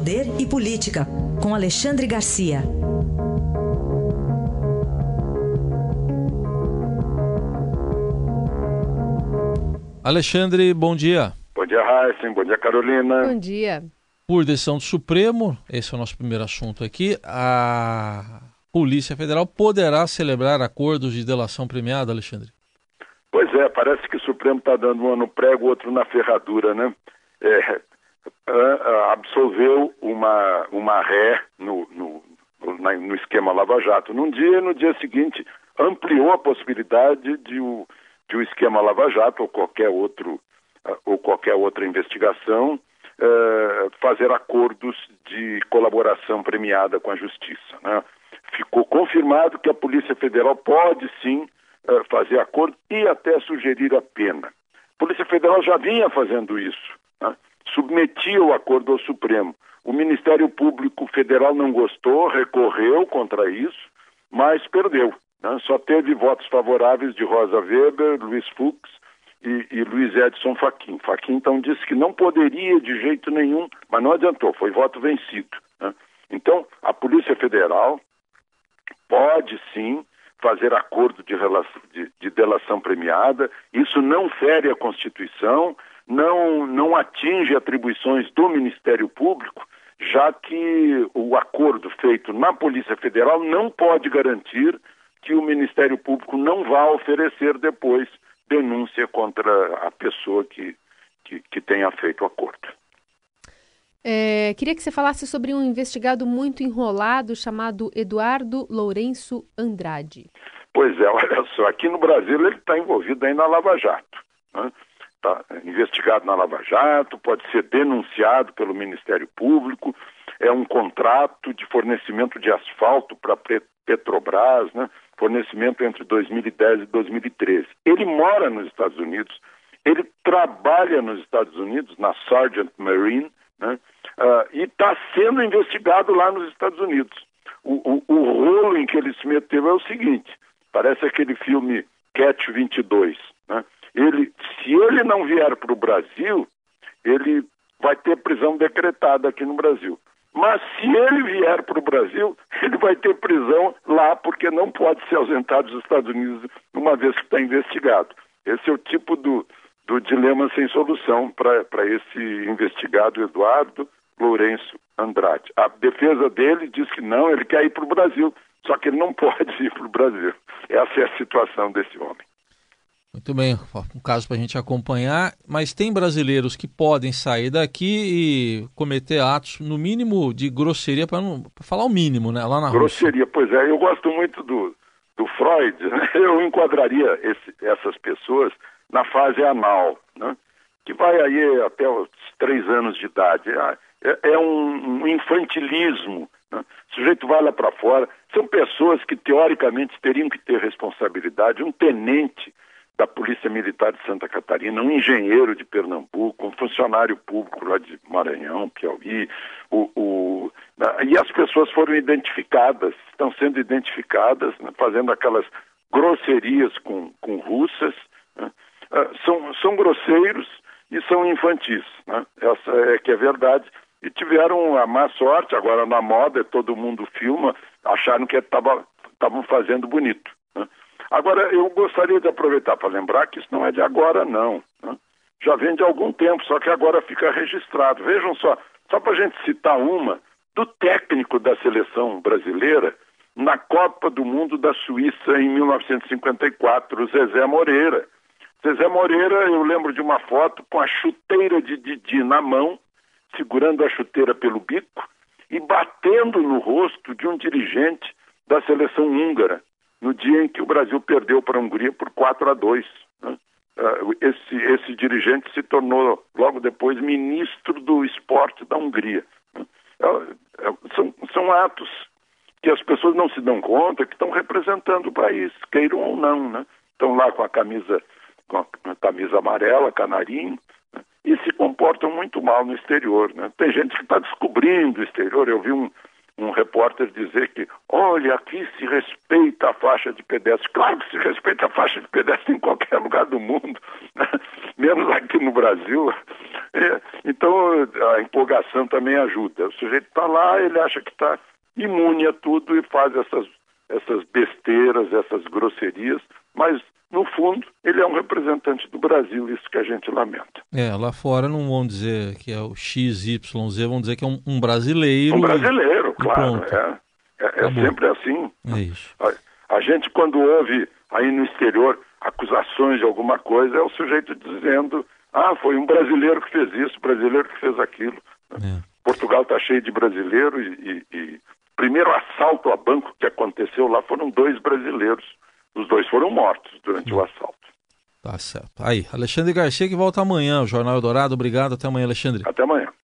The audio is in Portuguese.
Poder e Política, com Alexandre Garcia. Alexandre, bom dia. Bom dia, Raíssen. Bom dia, Carolina. Bom dia. Por decisão do Supremo, esse é o nosso primeiro assunto aqui, a Polícia Federal poderá celebrar acordos de delação premiada, Alexandre? Pois é, parece que o Supremo está dando um no prego, outro na ferradura, né? É, absolveu uma, uma ré no, no, no, esquema Lava Jato num dia e no dia seguinte ampliou a possibilidade de o, de o esquema Lava Jato ou qualquer outro ou qualquer outra investigação fazer acordos de colaboração premiada com a justiça. Né? Ficou confirmado que a Polícia Federal pode sim fazer acordo e até sugerir a pena. A Polícia Federal já vinha fazendo isso, né? Submetia o acordo ao Supremo. O Ministério Público Federal não gostou, recorreu contra isso, mas perdeu. Né? Só teve votos favoráveis de Rosa Weber, Luiz Fux e, e Luiz Edson Fachin. Fachin então disse que não poderia de jeito nenhum, mas não adiantou, foi voto vencido. Né? Então, a Polícia Federal pode sim fazer acordo de, relação, de, de, delação premiada, isso não fere a Constituição, não, não atinge atribuições do Ministério Público, já que o acordo feito na Polícia Federal não pode garantir que o Ministério Público não vá oferecer depois denúncia contra a pessoa que, que, que tenha feito o acordo. É, queria que você falasse sobre um investigado muito enrolado chamado Eduardo Lourenço Andrade. Pois é, olha só, aqui no Brasil ele está envolvido aí na Lava Jato. Né? Tá investigado na Lava Jato, pode ser denunciado pelo Ministério Público, é um contrato de fornecimento de asfalto para Petrobras, né? fornecimento entre 2010 e 2013. Ele mora nos Estados Unidos, ele trabalha nos Estados Unidos, na Sargent Marine, né? uh, e está sendo investigado lá nos Estados Unidos. O, o, o, rolo em que ele se meteu é o seguinte: parece aquele filme Catch 22. Né? Ele, se ele não vier para o Brasil, ele vai ter prisão decretada aqui no Brasil. Mas se ele vier para o Brasil, ele vai ter prisão lá, porque não pode se ausentar dos Estados Unidos uma vez que está investigado. Esse é o tipo do, do dilema sem solução para esse investigado Eduardo Lourenço Andrade. A defesa dele diz que não, ele quer ir para o Brasil, só que ele não pode ir para o Brasil. Essa é a situação desse homem. Muito bem, um caso para a gente acompanhar, mas tem brasileiros que podem sair daqui e cometer atos, no mínimo, de grosseria, para falar o mínimo, né? Lá na Grosseria, Rússia. pois é, eu gosto muito do, do Freud, né? eu enquadraria esse, essas pessoas na fase anal, né? que vai aí até os três anos de idade. É, é, é um, um, infantilismo. Né? O sujeito vai lá para fora. São pessoas que, teoricamente, teriam que ter responsabilidade. Um tenente da Polícia Militar de Santa Catarina, um engenheiro de Pernambuco, um funcionário público lá de Maranhão, Piauí, o, o, e as pessoas foram identificadas, estão sendo identificadas, né, fazendo aquelas grosserias com, com russas, né, uh, são, são grosseiros e são infantis, né, essa é que é verdade, e tiveram a má sorte, agora na moda, todo mundo filma, acharam que estavam fazendo bonito. Agora, eu gostaria de aproveitar para lembrar que isso não é de agora, não. Né? Já vem de algum tempo, só que agora fica registrado. Vejam só, só para a gente citar uma, do técnico da seleção brasileira na Copa do Mundo da Suíça em 1954, Zezé Moreira. Zezé Moreira, eu lembro de uma foto com a chuteira de Didi na mão, segurando a chuteira pelo bico e batendo no rosto de um dirigente da seleção húngara no dia em que o Brasil perdeu para a Hungria por 4 a 2. Né? Ah, esse, esse dirigente se tornou, logo depois, ministro do esporte da Hungria. Né? É, é, são, são atos que as pessoas não se dão conta que estão representando o país, queiram ou não. Né? Estão lá com a camisa, com a camisa amarela, canarinho, né? e se comportam muito mal no exterior. Né? Tem gente que está descobrindo o exterior. Eu vi um, um repórter dizer que, olha, aqui se respeita a faixa de pedestre. Claro que se respeita a faixa de pedestre em qualquer lugar do mundo, né? menos aqui no Brasil. É, então a empolgação também ajuda. O sujeito está lá, ele acha que está imune a tudo e faz essas, essas besteiras, essas grosserias, mas no fundo, ele é um representante do Brasil, isso que a gente lamenta. É, lá fora não vão dizer que é o XYZ, vão dizer que é um, um brasileiro. Um brasileiro, claro. É, é, é sempre assim. É isso. A, a, gente, quando ouve aí no exterior acusações de alguma coisa, é o sujeito dizendo: ah, foi um brasileiro que fez isso, brasileiro que fez aquilo. É. Portugal está cheio de brasileiros e, e, e primeiro assalto a banco que aconteceu lá foram dois brasileiros os dois foram mortos durante o assalto. Tá certo. Aí, Alexandre Garcia que volta amanhã, o Jornal Eldorado. Obrigado. Até amanhã, Alexandre. Até amanhã.